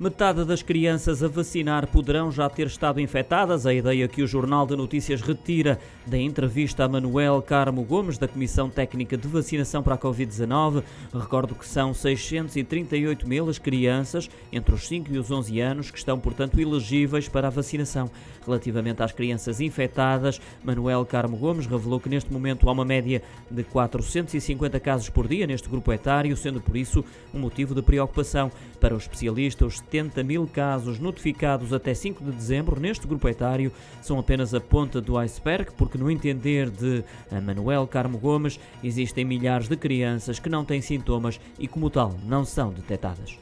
Metade das crianças a vacinar poderão já ter estado infectadas, a ideia que o Jornal de Notícias retira da entrevista a Manuel Carmo Gomes, da Comissão Técnica de Vacinação para a Covid-19. Recordo que são 638 mil as crianças entre os 5 e os 11 anos que estão, portanto, elegíveis para a vacinação. Relativamente às crianças infectadas, Manuel Carmo Gomes revelou que neste momento há uma média de 450 casos por dia neste grupo etário, sendo por isso um motivo de preocupação. Para o especialista, os 70 mil casos notificados até 5 de dezembro neste grupo etário são apenas a ponta do iceberg, porque, no entender de Manuel Carmo Gomes, existem milhares de crianças que não têm sintomas e, como tal, não são detectadas.